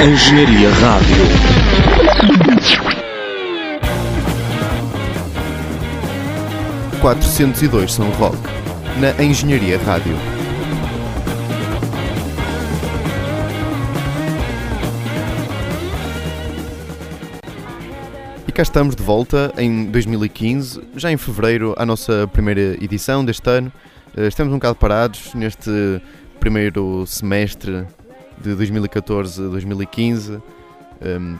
Engenharia Rádio. Quatrocentos São Roque, na Engenharia Rádio. E cá estamos de volta em 2015, já em fevereiro, a nossa primeira edição deste ano. Eh, Estamos um bocado parados neste primeiro semestre de 2014-2015,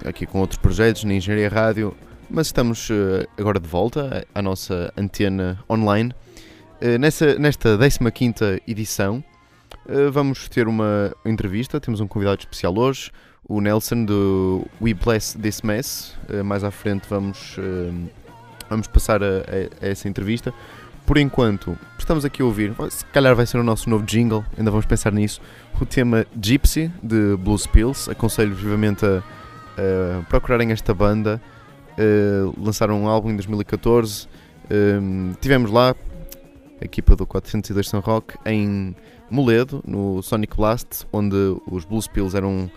aqui com outros projetos na Engenharia Rádio, mas estamos eh, agora de volta à nossa antena online. Eh, Nessa, nesta 15 edição, eh, vamos ter uma entrevista, temos um convidado especial hoje, o Nelson do We Bless This Mess. Mais à frente vamos, eh, vamos passar a, a- a essa entrevista. Por enquanto, estamos aqui a ouvir, se calhar vai ser o nosso novo jingle, ainda vamos pensar nisso, o tema Gypsy de Blues Pills. Aconselho vivamente a, a procurarem esta banda. Eh, lançaram um álbum em 2014. Eh, tivemos lá a equipa do 402 São Roque em Moledo, no Sonic Blast, onde os Blues Pills eram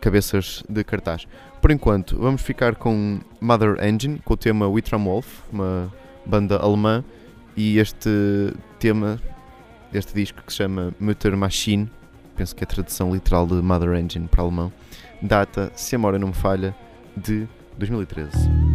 cabeças de cartaz. Por enquanto, vamos ficar com Mother Engine, com o tema Witram Wolf, uma banda alemã, e este tema, este disco que se chama Mutter Maschine, penso que é a tradução literal de Mother Engine para alemão, data, se a memória não me falha, de 2013.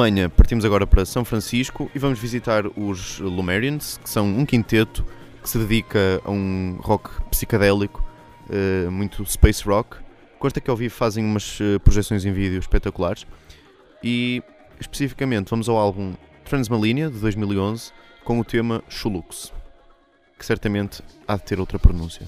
Alemanha partimos agora para São Francisco e vamos visitar os Lumerians, que são um quinteto que se dedica a um rock psicadélico, uh, muito space rock. Consta que ao vivo fazem umas uh, projeções em vídeo espetaculares e especificamente vamos ao álbum Transmalinea de 2011 com o tema Chulux, que certamente há de ter outra pronúncia.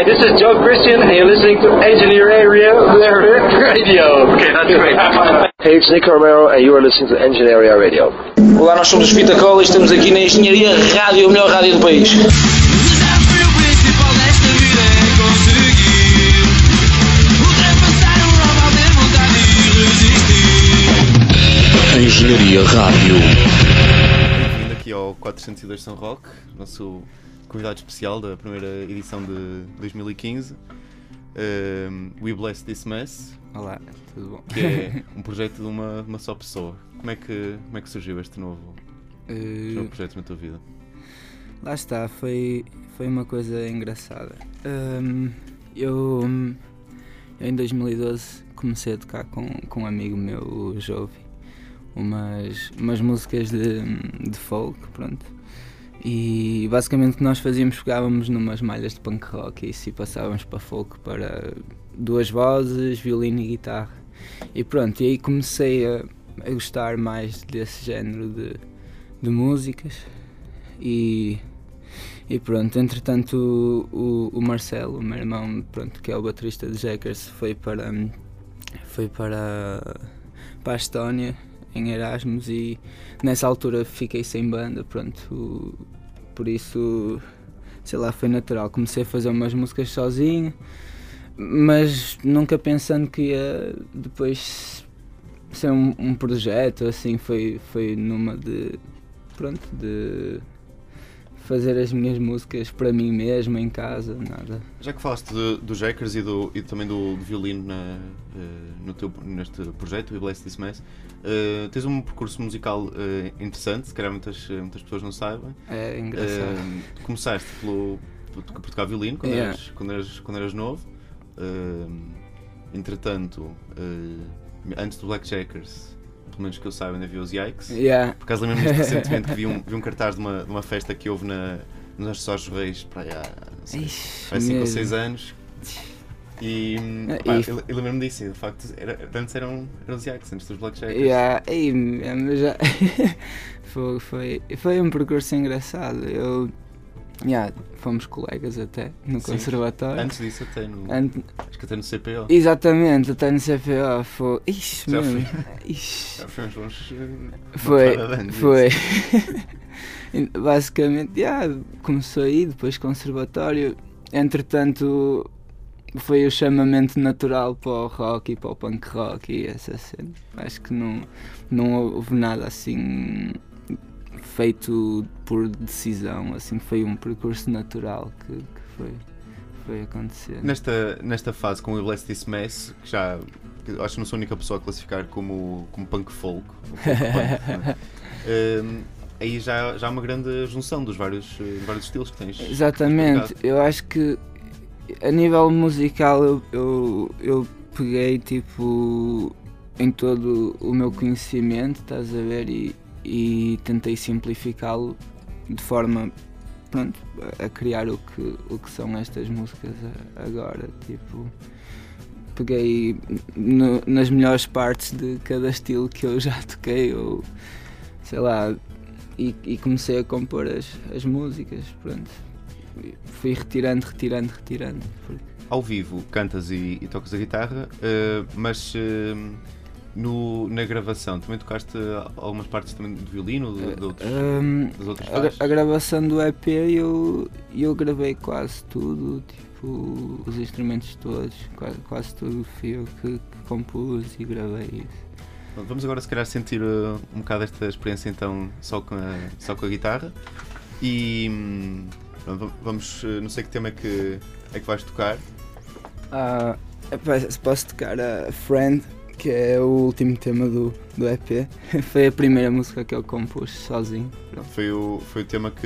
Hi, this is Joe Christian, and you're listening to Engineer Area Radio. Okay, that's great. Hey, it's Nick Romero, and you are listening to Engine Area Radio. Olá, nós somos os Fitacol e estamos aqui na Engenharia Rádio, a melhor rádio do país. O desafio principal desta vida é conseguir ultrapassar o normal, ter vontade resistir. Engenharia Rádio. Bem-vindo aqui ao 402 São Roque, nosso convidado especial da primeira edição de 2015. Um, We Bless This Mess, Olá, tudo bom? que é um projeto de uma, uma só pessoa. Como é, que, como é que surgiu este novo, Eh, novo projeto na tua vida? lá está, foi, foi uma coisa engraçada. Ahm, eu, hum, eu em 2012 comecei a tocar com, com um amigo meu, o Jovi, umas, umas músicas de, de folk, pronto. E basicamente o que nós fazíamos, pegávamos numas malhas de punk rock e se passávamos para folk para duas vozes, violino e guitarra. E pronto, e aí comecei a, a gostar mais desse género de, de músicas e, e pronto, entretanto o, o, o Marcelo, o meu irmão, pronto, que é o baterista de Jackers, foi para foi para, para a Estónia em Erasmus e nessa altura fiquei sem banda, pronto, por isso sei lá, foi natural. Comecei a fazer umas músicas sozinho, mas nunca pensando que ia depois ser um, um projeto, assim, foi, foi numa de pronto, de fazer as minhas músicas para mim mesmo em casa, nada. Já que falaste do, do Jackers e, do, e também do, do violino na, eh, no teu, neste projeto, We Bless This Mess, eh, tens um percurso musical eh, interessante, se calhar muitas, muitas pessoas não sabem. É engraçado. Eh, começaste pelo, por, por tocar violino quando, Yeah. eras, quando, eras, quando eras novo. Entretanto, antes do Black Jackers, pelo menos que eu saiba, ainda havia os Yikes. Yeah. Por acaso lembro-me recentemente que vi um, vi um cartaz de uma, de uma festa que houve na, nos Acessórios Reis para aí há, não sei, Ixi, há 5 ou mesmo. 6 anos. E, e- eu, eu lembro-me disso, de facto, era, antes eram, eram os Yikes, antes dos Black Jackers. Yeah, mesmo, já foi, foi, foi um percurso engraçado. Eu, yeah, fomos colegas até no Sim. conservatório. Antes disso, até no, Ant- acho que até no CPO. exatamente, até no CPO. Foi, ixi, Já mesmo, ixi, Já foi uns bons. eh, foi, foi. Basicamente, yeah, começou aí, depois conservatório. Entretanto, foi o chamamento natural para o rock e para o punk rock e essa cena. Acho que não, não houve nada assim feito por decisão, assim, foi um percurso natural que, que foi, foi acontecer. Nesta, nesta fase com o We Bless This Mess, que já que acho que não sou a única pessoa a classificar como, como punk folk, punk, não é? Hum, aí já, já há uma grande junção dos vários, eh, vários estilos que tens. Exatamente, eu acho que a nível musical eu, eu, eu peguei tipo em todo o meu conhecimento, estás a ver, e, e tentei simplificá-lo de forma pronto, a criar o que, o que são estas músicas agora. Tipo, peguei no- nas melhores partes de cada estilo que eu já toquei, ou sei lá, e, e comecei a compor as, as músicas. Pronto. Fui retirando, retirando, retirando. Ao vivo cantas e, e tocas a guitarra, eh, mas eh, no, na gravação. Também tocaste algumas partes também do violino, de, de outros, Hum, das outras a, a gravação do EP eu, eu gravei quase tudo, tipo, os instrumentos todos, quase, quase tudo. Fui eu que, que compus e gravei isso. Vamos agora se calhar sentir eh, um bocado esta experiência então só com a, só com a guitarra. E hum, pronto, vamos, eh, não sei que tema é que, é que vais tocar. Se posso tocar a Friend, que é o último tema do, do EP. Foi a primeira música que eu compus sozinho. Pronto. Foi o, foi o tema que,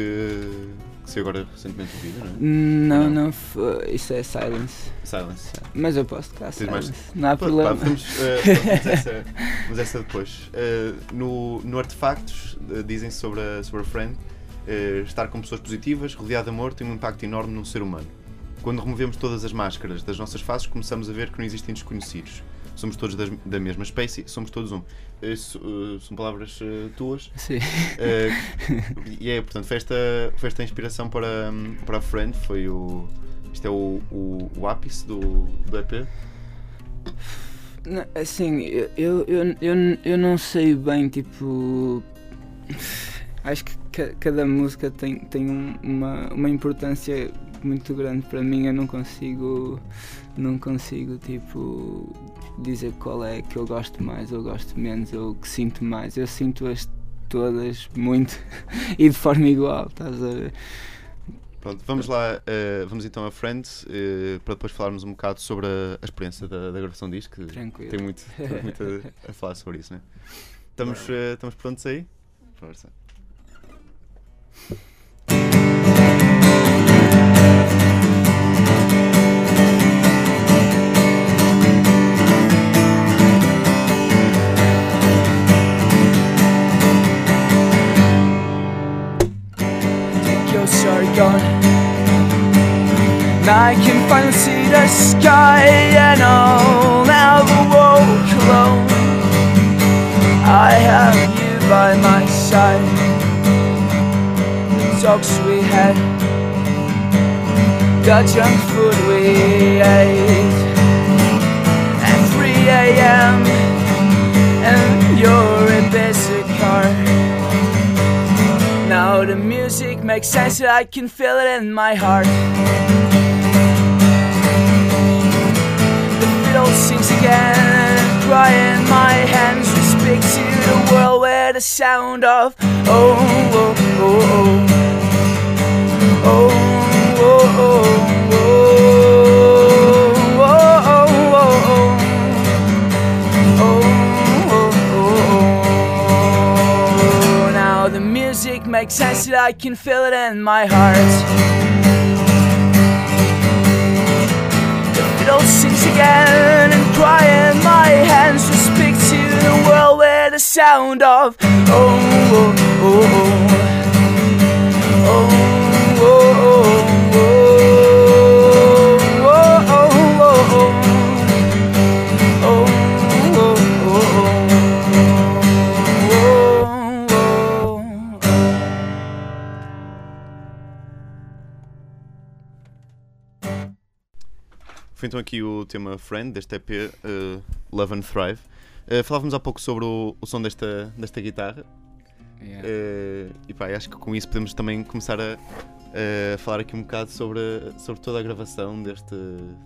que saiu agora recentemente o vídeo, não é? Não, Não. não, foi- isso é Silence. Silence. Mas eu posso tocar Tens mais- Silence. Não há problema. pá, vamos, eh, vamos, essa, vamos essa depois. Eh, no, no Artefactos eh, dizem sobre a, sobre a Friend eh, estar com pessoas positivas, rodeado de amor, tem um impacto enorme num ser humano. Quando removemos todas as máscaras das nossas faces, começamos a ver que não existem desconhecidos. Somos todos das- da mesma espécie, somos todos um. Isso, eh, são palavras eh, tuas. Sim. Eh, e é, portanto, foi esta, foi esta a inspiração para, para a Friend, foi o, Isto é o, o, o ápice do, do EP? Não, Assim, eu, eu, eu, eu, eu não sei bem, tipo. Acho que ca- cada música tem, tem um- uma, uma importância muito grande para mim. Eu não consigo. Não consigo, tipo. Dizer qual é que eu gosto mais ou gosto menos ou que sinto mais. Eu sinto-as todas muito e de forma igual, estás a ver? Pronto, vamos lá, eh, vamos então a Friends eh, para depois falarmos um bocado sobre a, a experiência da, da gravação disto, que Tranquilo. tem muito, tem muito a, a falar sobre isso, né? Estamos, eh, estamos prontos aí? Força. Gone. Now I can finally see the sky and I'll never walk alone. I have you by my side. The talks we had, the junk food we ate. At 3 a.m. and you're in basic car. Now the music makes sense, I can feel it in my heart. The fiddle sings again, cry in my hands. We speak to the world where the sound of oh oh oh oh makes sense that I can feel it in my heart. The fiddle sings again and cry in my hands to speak to the world where the sound of oh oh oh oh oh Foi então aqui o tema Friend deste EP, eh, Love and Thrive. Eh, falávamos há pouco sobre o, o som desta, desta guitarra Yeah. eh, e pá, acho que com isso podemos também começar a, a falar aqui um bocado sobre, sobre toda a gravação deste,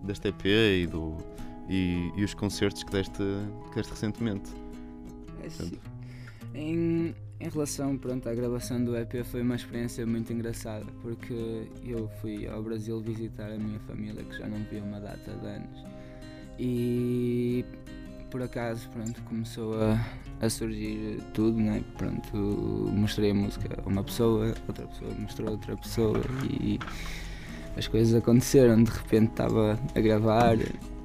deste EP e, do, e, e os concertos que deste, que deste recentemente. É sim. Em, em relação pronto, à gravação do EP foi uma experiência muito engraçada porque eu fui ao Brasil visitar a minha família que já não via uma data de anos e por acaso pronto, começou a, a surgir tudo, né? pronto, mostrei a música a uma pessoa, outra pessoa mostrou a outra pessoa e as coisas aconteceram, de repente estava a gravar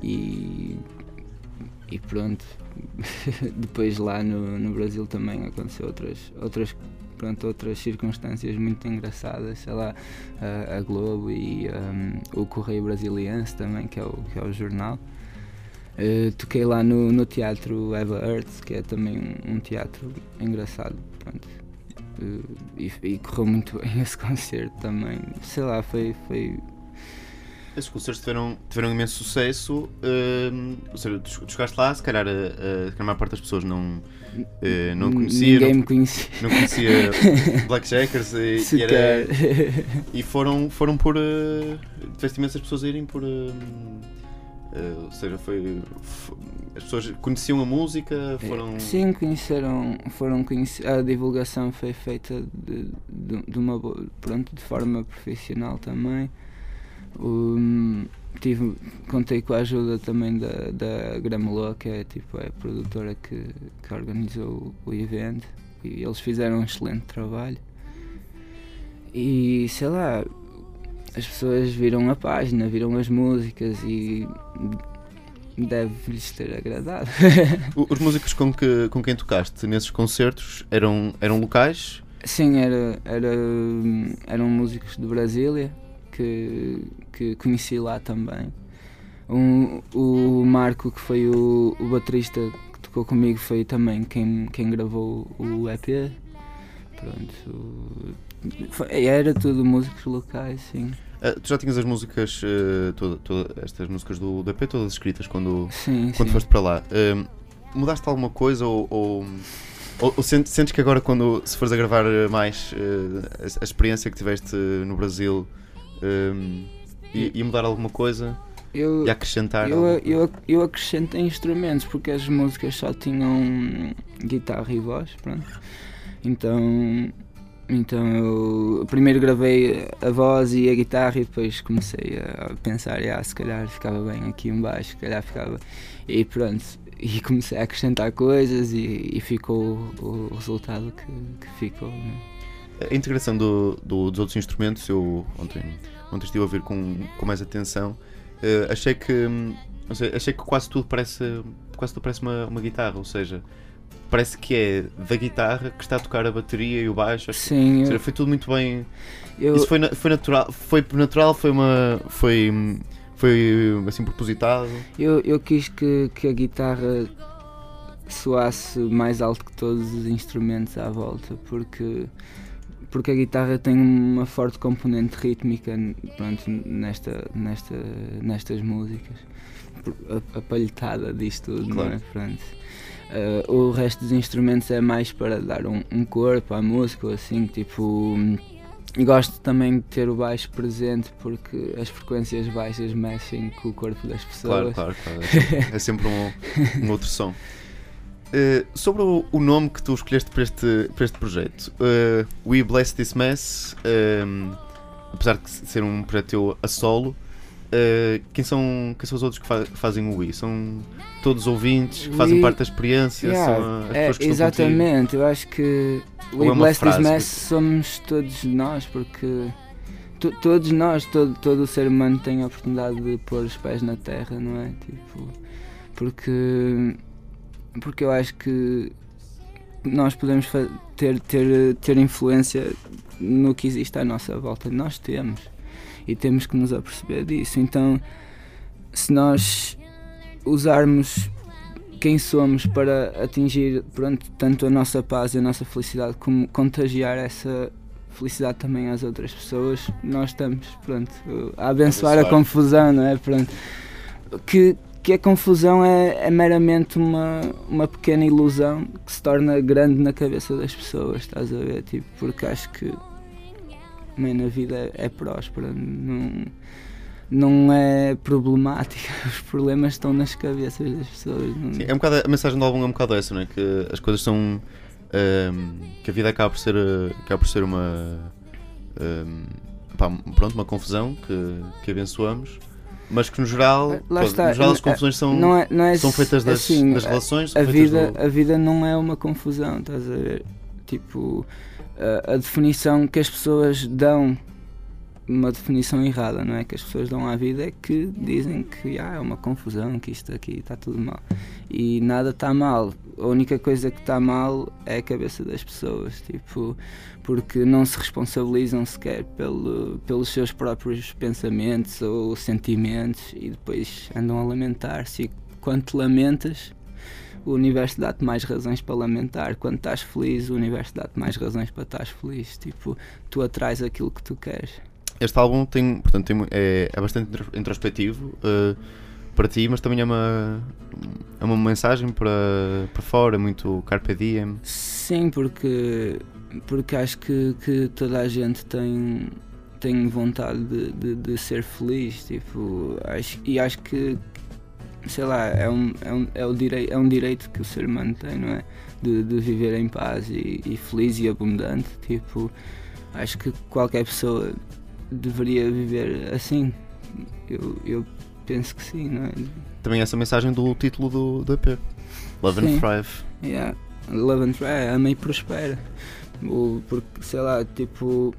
e, e pronto, depois lá no, no Brasil também aconteceu outras, outras, pronto, outras circunstâncias muito engraçadas, sei lá, a, a Globo e um, o Correio Brasiliense também, que é o, que é o jornal. Eh, toquei lá no, no teatro Eva Earth, que é também um, um teatro engraçado, pronto. Eh, e, e correu muito bem esse concerto também. Sei lá, foi, foi Esses concertos tiveram, tiveram imenso sucesso. hum, ou seja, tu tu chegaste lá, se calhar a, maior parte das pessoas não, eh, não conhecia. Ninguém Não, me conhecia. não conhecia Blackjackers e, e, era, e foram, foram por. Uh, tiveste imensas pessoas a irem por. eh, ou seja, foi. f- as pessoas conheciam a música, foram. Sim, conheceram, foram conhecer, a divulgação foi feita de, de, de uma pronto, de forma profissional também. Um, tive, contei com a ajuda também da, da Gramelô, que é tipo é a produtora que, que organizou o, evento e eles fizeram um excelente trabalho. E sei lá, as pessoas viram a página, viram as músicas e deve-lhes ter agradado. Os músicos com, que, com quem tocaste nesses concertos eram, eram locais? Sim, era, era, eram músicos de Brasília que, que conheci lá também. Um, o Marco, que foi o, o baterista que tocou comigo, foi também quem, quem gravou o EP. Pronto. foi- era tudo músicos locais, sim. Ah, tu já tinhas as músicas, eh, toda- toda- estas músicas do, do EP todas escritas quando, Sim, quando sim. foste para lá. Ahm, mudaste alguma coisa ou, ou, ou- ou sentes, que agora quando se fores a gravar mais eh, a, a experiência que tiveste no Brasil ahm, ia, ia mudar alguma coisa? Eu, Ia acrescentar? eu, eu, eu acrescentei instrumentos porque as músicas só tinham guitarra e voz, pronto. Então, então eu primeiro gravei a voz e a guitarra e depois comecei a pensar, ah, se calhar ficava bem aqui em baixo, se calhar ficava. E pronto, e comecei a acrescentar coisas e, e ficou o, o resultado que, que ficou. né? A integração do, do- dos outros instrumentos, eu ontem, ontem estive a ouvir com, com mais atenção. eh, achei que hum, sei, achei que quase tudo parece quase tudo parece uma, uma guitarra, ou seja, parece que é da guitarra que está a tocar a bateria e o baixo. Que- Sim, ou eu, seja, foi tudo muito bem. eu, Isso foi, foi natural, foi natural, foi uma foi foi assim propositado. Eu, eu quis que, que a guitarra soasse mais alto que todos os instrumentos à volta, porque, porque a guitarra tem uma forte componente rítmica pronto, nesta, nesta, nestas músicas. A, a palhetada disto tudo, não é? Claro. Pronto. Eh, o resto dos instrumentos é mais para dar um, um corpo à música, assim, tipo. E gosto também de ter o baixo presente porque as frequências baixas mexem com o corpo das Claro, pessoas. claro, claro. É sempre, é sempre um, um outro som. Eh, sobre o, o nome que tu escolheste para este, para este projeto, eh, We Bless This Mess, ehm, apesar de ser um projeto teu a solo, eh, quem, são, quem são os outros que fa- fazem o We? São todos ouvintes que fazem We- parte da experiência? Yeah, é, contigo? exatamente, eu acho que We é Bless This Mess que- somos todos nós, porque to- todos nós, todo, todo o ser humano tem a oportunidade de pôr os pés na terra, não é? Tipo, porque, porque eu acho que nós podemos ter, ter, ter influência no que existe à nossa volta. Nós temos e temos que nos aperceber disso. Então, se nós usarmos quem somos para atingir pronto, tanto a nossa paz e a nossa felicidade como contagiar essa felicidade também às outras pessoas, nós estamos pronto, a abençoar, a Abençoar. confusão, não é? Pronto. Que, que a confusão é, é meramente uma, uma pequena ilusão que se torna grande na cabeça das pessoas, estás a ver? Tipo, porque acho que man, a vida é, é próspera, não, não é problemática, os problemas estão nas cabeças das pessoas. não- Sim, é um bocado, a mensagem do álbum é um bocado essa, não é? Que as coisas são. ehm, que a vida acaba por ser, acaba por ser uma. ehm, pá, pronto, uma confusão que, que abençoamos, mas que no geral. Lá está, no geral as confusões são, não é, não é são feitas das, assim, das a- relações. a feitas vida, do- a vida não é uma confusão, estás a ver? Tipo, a, a definição que as pessoas dão, uma definição errada, não é? Que as pessoas dão à vida é que dizem que ah, é uma confusão, que isto aqui está tudo mal. E nada está mal. A única coisa que está mal é a cabeça das pessoas, tipo, porque não se responsabilizam sequer pelo, pelos seus próprios pensamentos ou sentimentos e depois andam a lamentar-se. E quando te lamentas, o universo dá-te mais razões para lamentar. Quando estás feliz, o universo dá-te mais razões para estar feliz. Tipo, tu atrás aquilo que tu queres. Este álbum tem, portanto, tem é, é bastante intro- introspectivo eh, para ti, mas também é uma, é uma mensagem para, para fora, muito Carpe Diem. Sim, porque, porque acho que, que toda a gente tem, tem vontade de, de, de ser feliz. Tipo, acho, e acho que, sei lá, é um, é, um, é, o direi, é um direito que o ser humano tem, não é? De, de viver em paz e, e feliz e abundante. Tipo, acho que qualquer pessoa deveria viver assim. Eu, eu penso que sim, não é? Também essa mensagem do título do, do EP. Love and. Thrive. Yeah. Love and try, ama e prospera. Porque, sei lá, tipo,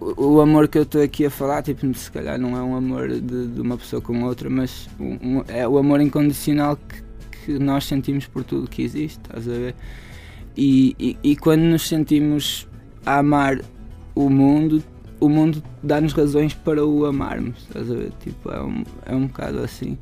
o, o amor que eu estou aqui a falar, tipo, se calhar não é um amor de, de uma pessoa com outra, mas um- é o amor incondicional que, que nós sentimos por tudo que existe, estás a ver? E, e, e quando nos sentimos a amar o mundo, o mundo dá-nos razões para o amarmos, estás a ver? Tipo, é um, é um bocado assim.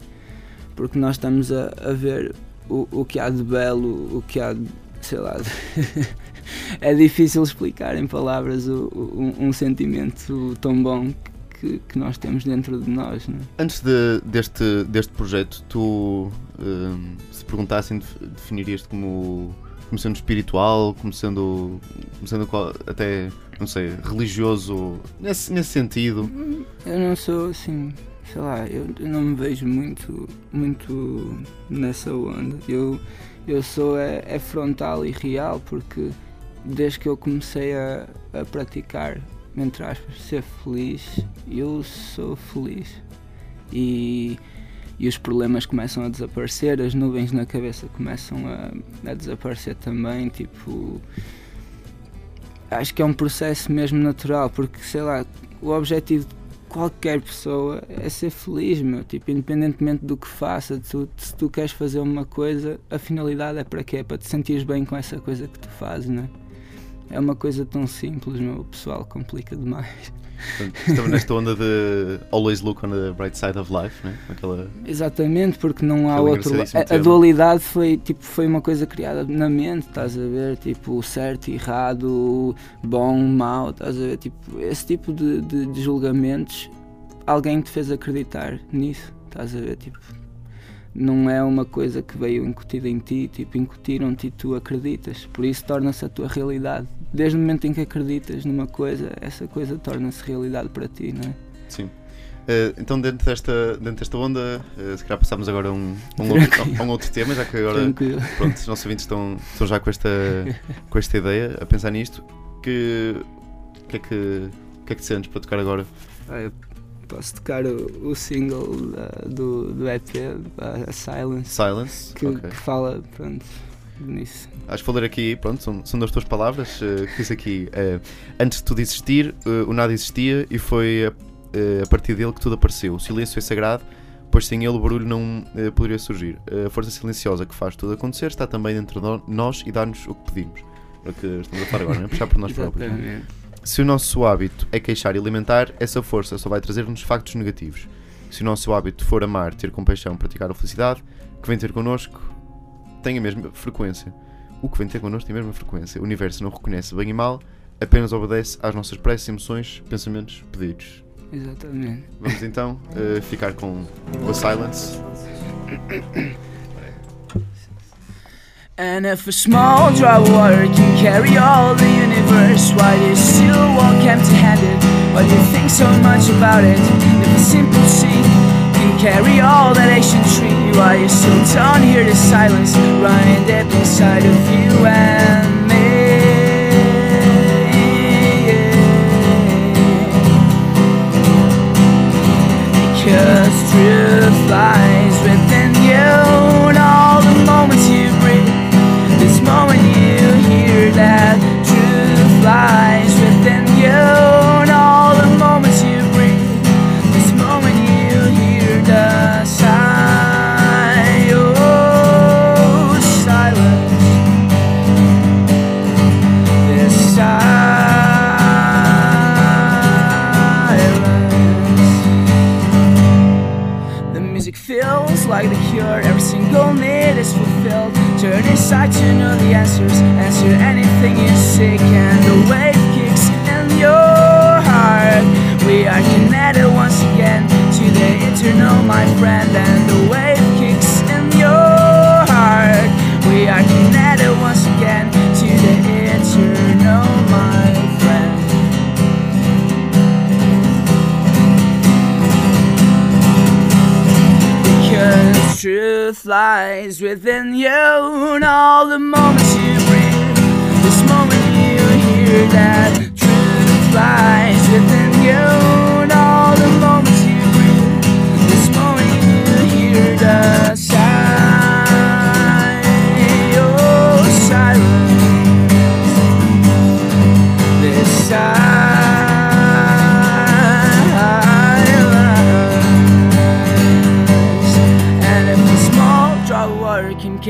Porque nós estamos a, a ver o, o que há de belo, o que há de, sei lá, de- é difícil explicar em palavras o- o- um, sentimento tão bom que, que nós temos dentro de nós. Né? Antes de- deste, deste projeto, tu, hum, se perguntassem, def- definirias-te como, como sendo espiritual, como sendo, como sendo até, não sei, religioso, nesse, nesse sentido? Eu não sou assim, sei lá, eu, eu não me vejo muito, muito nessa onda. Eu, eu sou é, é frontal e real porque desde que eu comecei a, a praticar, entre aspas, ser feliz, eu sou feliz. E, e os problemas começam a desaparecer, as nuvens na cabeça começam a, a desaparecer também, tipo. Acho que é um processo mesmo natural, porque sei lá, o objetivo de qualquer pessoa é ser feliz, meu. Tipo, independentemente do que faça, tu, se tu queres fazer uma coisa, a finalidade é para quê? É para te sentires bem com essa coisa que tu fazes, não é? É uma coisa tão simples, meu. O pessoal complica demais. Estamos nesta onda de always look on the bright side of life, né? Aquela, Exatamente, porque não há outro. A, a dualidade foi, tipo, foi uma coisa criada na mente, estás a ver? Tipo, certo, errado, bom, mau, estás a ver? Tipo, esse tipo de, de, de julgamentos, alguém te fez acreditar nisso, estás a ver? Tipo, não é uma coisa que veio incutida em ti, tipo, incutiram-te e tu acreditas, por isso torna-se a tua realidade. Desde o momento em que acreditas numa coisa, essa coisa torna-se realidade para ti, não é? sim. Eh, então, dentro desta, dentro desta onda, eh, se calhar passamos agora a um, um outro, um outro tema, já que agora Tranquilo. pronto, os nossos ouvintes estão, estão já com esta, com esta ideia, a pensar nisto. Que, o que, é que, que é que te sentes para tocar agora? Ah, posso tocar o, o single da- do, do EP, a Silence, Silence? que, Ok. que fala, pronto, nisso. Acho que vou ler aqui, pronto, são, são das tuas palavras, eh, que diz aqui, eh, antes de tudo existir, eh, o nada existia e foi a, a partir dele que tudo apareceu. O silêncio é sagrado, pois sem ele o barulho não poderia surgir. A força silenciosa que faz tudo acontecer está também dentro de nós e dá-nos o que pedimos. É o que estamos a falar agora, não é? Puxar por nós próprios. é? Exatamente. Se o nosso hábito é queixar e alimentar, essa força só vai trazer-nos factos negativos. Se o nosso hábito for amar, ter compaixão, praticar a felicidade, que vem ter connosco tem a mesma frequência. O que vem ter connosco tem a mesma frequência. O universo não reconhece bem e mal, apenas obedece às nossas preces, emoções, pensamentos, pedidos. Exatamente. Vamos então eh, ficar com o Silence. And if a small water can carry all the universe, why do you still walk empty-handed? Why do you think so much about it? If a simple seed can carry all that ancient tree, why you still don't hear the silence running deep inside of you and me? Because truth lies within you and all the moments you breathe. This moment you hear that truth lies within you music feels like the cure, every single need is fulfilled. Turn inside to know the answers, answer anything you seek, and the wave kicks in your heart. We are connected once again to the eternal, my friend, and the wave kicks in your heart. We are connected Because truth lies within you and all the moments you breathe. This moment you hear that truth lies within you and all the moments you breathe. This moment you hear the sigh, oh silence. This silence.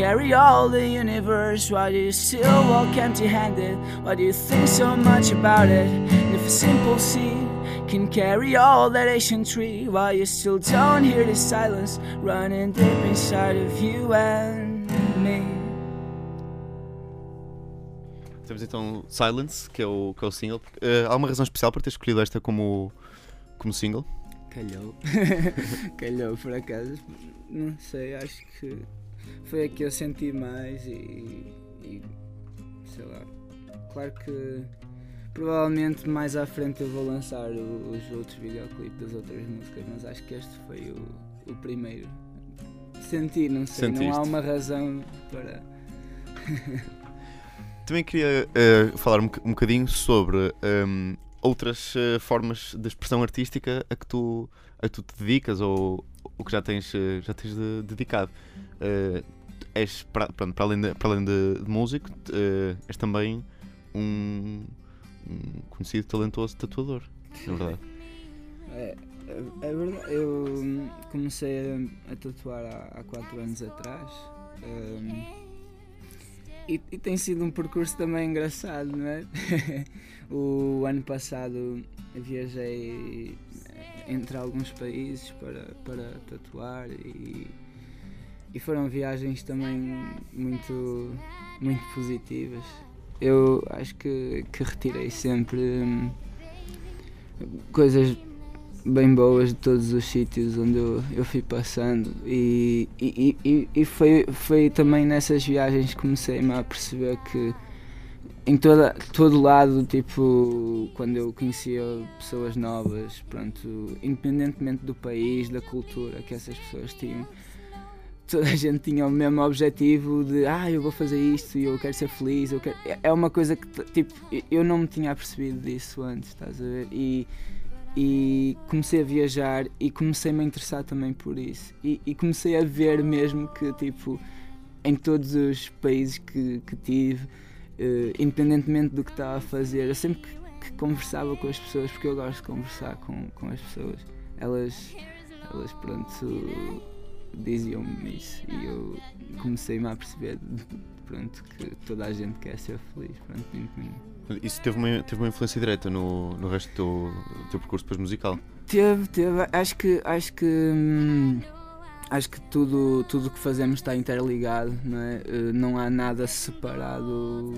Carry all the universe, why do you still walk empty handed? Why do you think so much about it? And if a simple seed can carry all that ancient tree, why you still don't hear the silence running deep inside of you and me? Temos então Silence, que é o, que é o single. Eh, há uma razão especial para ter escolhido esta como, como single? Calhou. Calhou por acaso. Não sei, acho que foi a que eu senti mais e, e sei lá. Claro que provavelmente mais à frente eu vou lançar os outros videoclipes das outras músicas, mas acho que este foi o, o primeiro. Senti, não sei, não há Sentiste. uma razão para. Também queria eh, falar um, um bocadinho sobre ehm, outras eh, formas de expressão artística a que tu, a que tu te dedicas ou o que já tens, eh, já tens de- dedicado. Eh, és, para, pronto, para além de, para além de, de músico, eh, és também um, um conhecido talentoso tatuador, na verdade. É, é, é verdade, eu hum, comecei a, a tatuar há, há 4 anos atrás hum, e, e tem sido um percurso também engraçado, não é? o ano passado viajei entre alguns países para, para tatuar e, e foram viagens também muito, muito positivas. Eu acho que, que retirei sempre hum, coisas bem boas de todos os sítios onde eu, eu fui passando e, e, e, e foi, foi também nessas viagens que comecei-me a perceber que em toda, todo lado, tipo, quando eu conhecia pessoas novas, pronto, independentemente do país, da cultura que essas pessoas tinham, toda a gente tinha o mesmo objetivo de ah, eu vou fazer isto e eu quero ser feliz, eu quero... é uma coisa que tipo, eu não me tinha apercebido disso antes, estás a ver? E, e comecei a viajar e comecei-me a interessar também por isso. E, e comecei a ver mesmo que, tipo, em todos os países que, que tive, independentemente do que estava a fazer, eu sempre que, que conversava com as pessoas, porque eu gosto de conversar com, com as pessoas, elas, elas pronto, diziam-me isso e eu comecei-me a perceber pronto, que toda a gente quer ser feliz, pronto. Isso teve uma, teve uma influência direta no, no resto do teu, do teu percurso depois musical. Teve, teve. Acho que acho que hum, acho que tudo tudo que fazemos está interligado, não é? Eh, Não há nada separado.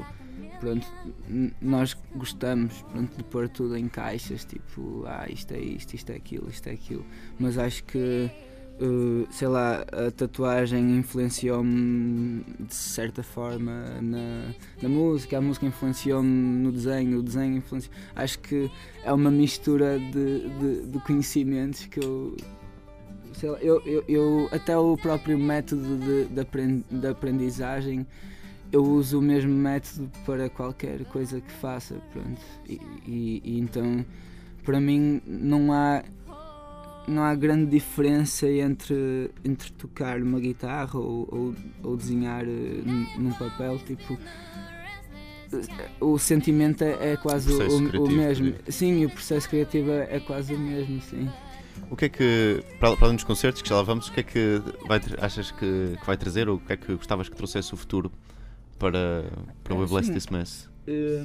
Pronto, nós gostamos pronto, de pôr tudo em caixas, tipo, ah, isto é isto, isto é aquilo, isto é aquilo. Mas acho que eh, sei lá, a tatuagem influenciou-me de certa forma na, na música, a música influenciou-me no desenho, o desenho influenciou. Acho que é uma mistura de, de, de conhecimentos que eu. Sei lá, eu, eu, eu- até o próprio método de, de, apren- de aprendizagem eu uso o mesmo método para qualquer coisa que faça, pronto. E, e- e então, para mim, não há não há grande diferença entre, entre tocar uma guitarra ou, ou, ou desenhar eh, num, papel, tipo eh, o sentimento é, é quase O o, o mesmo. Sim, o processo criativo é, é quase o mesmo, sim. O que é que, para, além dos concertos que já lá vamos, o que é que vai, achas que, que vai trazer ou o que é que gostavas que trouxesse o futuro para, para o We Bless. This Mess? Eh,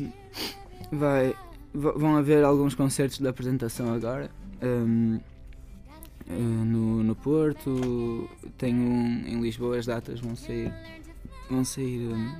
vai, va- vão haver alguns concertos de apresentação agora. ehm, eh, no, no Porto, tenho um em Lisboa, as datas vão sair, vão sair ehm,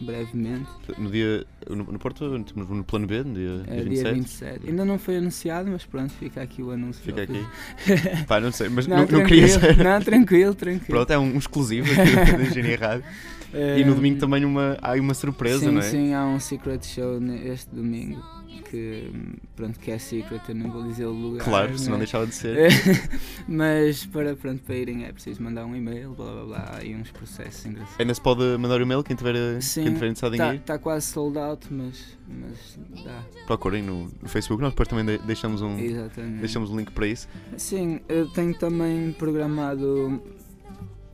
brevemente. No dia, no, no Porto, temos no plano B, no dia, É dia dia 27. 27. Ainda não foi anunciado, mas pronto, fica aqui o anúncio. Fica aqui. Pá, não sei, mas Não, não, não queria ser. Não, tranquilo, tranquilo. Pronto, é um, um exclusivo aqui da Engenharia Rádio. E no Ehm, domingo também uma, há uma surpresa, sim, não é? Sim, há um secret show este domingo que pronto que é secret, eu não vou dizer o lugar. Claro, se não né? deixava de ser. Mas para, pronto, para irem é preciso mandar um e-mail, blá blá blá, e uns processos engraçados. Ainda se pode mandar o e-mail quem tiver, quem Sim, tiver interessado em Está ir. tá quase sold out, mas, mas dá. Procurem no, no Facebook. Nós depois também de- deixamos um, Exatamente. deixamos um link para isso. Sim, eu tenho também programado.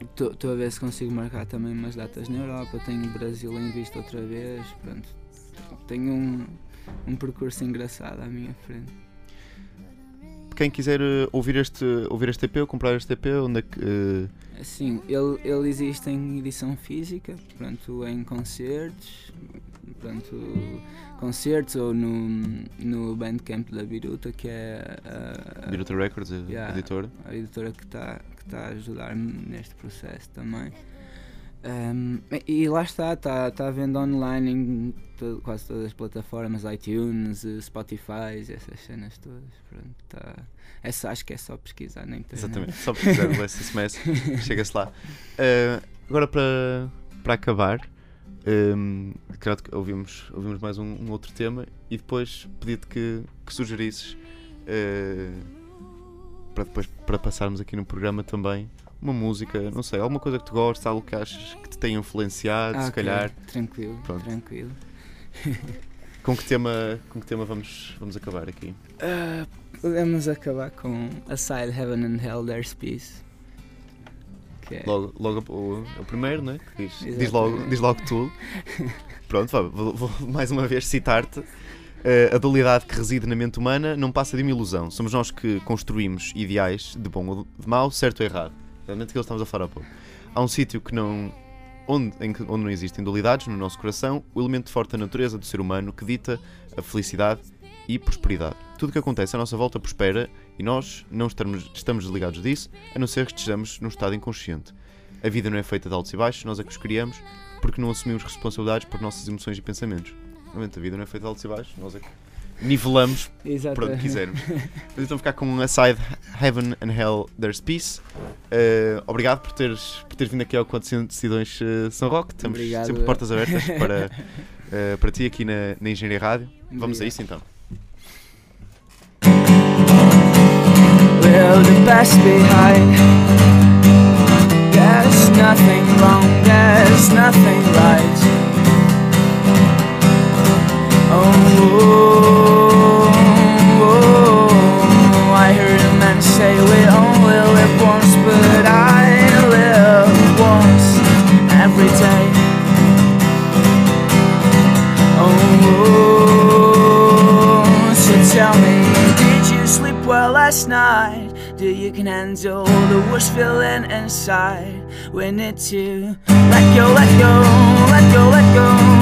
Estou a ver se consigo marcar também umas datas na Europa. Tenho Brasil em vista outra vez. Pronto, tenho um, um percurso engraçado à minha frente. Quem quiser eh, ouvir este, ouvir este EP ou comprar este EP, onde é que. eh, Assim, ele, ele existe em edição física, pronto, em concertos, pronto, concertos ou no, no Bandcamp da Biruta, que é a, a- Biruta Records, a Yeah. editora. a editora que está que tá a ajudar-me neste processo também. Um, e lá está, está tá à venda online em quase todas as plataformas, iTunes, Spotify, essas cenas todas. Pronto, tá. é só, acho que é só pesquisar na internet. Exatamente, só precisar do SMS, chega-se lá. Ah, agora para, para acabar, um, creio que ouvimos, ouvimos mais um, um outro tema e depois pedi-te que, que sugerisses ah, para depois para passarmos aqui no programa também uma música, não sei, alguma coisa que tu gostes, algo que achas que te tenha influenciado, Ah, se ok, calhar. Tranquilo, Pronto. tranquilo. Com que tema, com que tema vamos, vamos acabar aqui? Ah, podemos acabar com Aside Heaven and Hell, There's Peace. Que é- Logo, logo o, o primeiro, né? Que diz, diz, logo, diz logo tudo. Pronto, vá, vou, vou mais uma vez citar-te. Eh, a dualidade que reside na mente humana não passa de uma ilusão. Somos nós que construímos ideais de bom ou de mau, certo ou errado. Realmente aquilo que estamos a falar há pouco. Há um sítio que não. Onde, em onde não existem dualidades, no nosso coração, o elemento forte da natureza do ser humano que dita a felicidade e prosperidade. Tudo o que acontece à nossa volta prospera e nós não estamos, estamos desligados disso, a não ser que estejamos num estado inconsciente. A vida não é feita de altos e baixos, nós é que os criamos porque não assumimos responsabilidades por nossas emoções e pensamentos. Realmente, a vida não é feita de altos e baixos, nós é que nivelamos Exato. por onde quisermos. Mas então ficar com Aside Heaven and Hell There's Peace. Uh, obrigado por teres, por teres vindo aqui ao Acontecendo Decisões uh, São Roque. Estamos Obrigado, sempre portas abertas para, uh, para ti aqui na, na Engenharia Rádio. Vamos a isso então. Leave the past behind. There's nothing wrong, there's nothing right. Last night? Do you can handle the worst feeling inside? We need to let go, let go, let go, let go.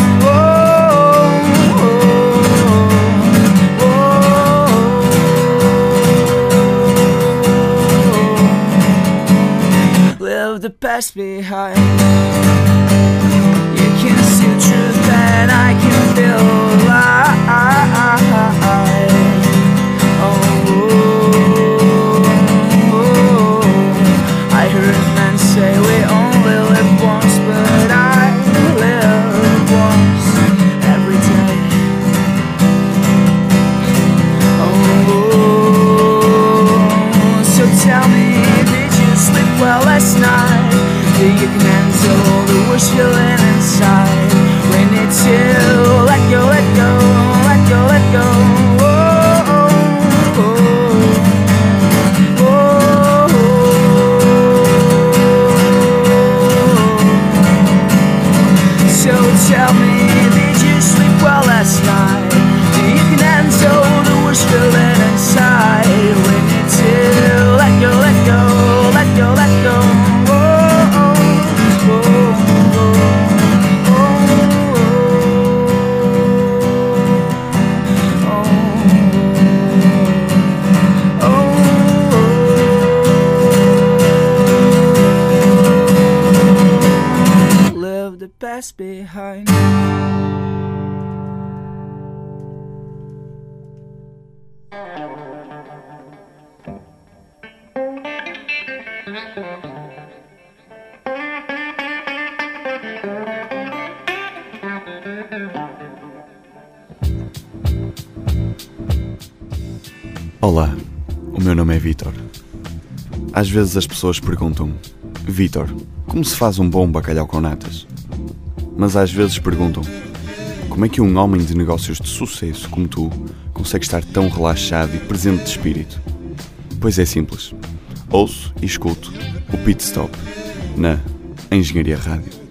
The past behind. You can see the truth and I can feel light. Oh, oh, oh, oh, I heard a man say we only you can handle the worst feeling inside? Vezes as pessoas perguntam: Vitor, como se faz um bom bacalhau com natas? Mas às vezes perguntam: Como é que um homem de negócios de sucesso como tu consegue estar tão relaxado e presente de espírito? Pois é simples. Ouço e escuto o Pit Stop na Engenharia Rádio.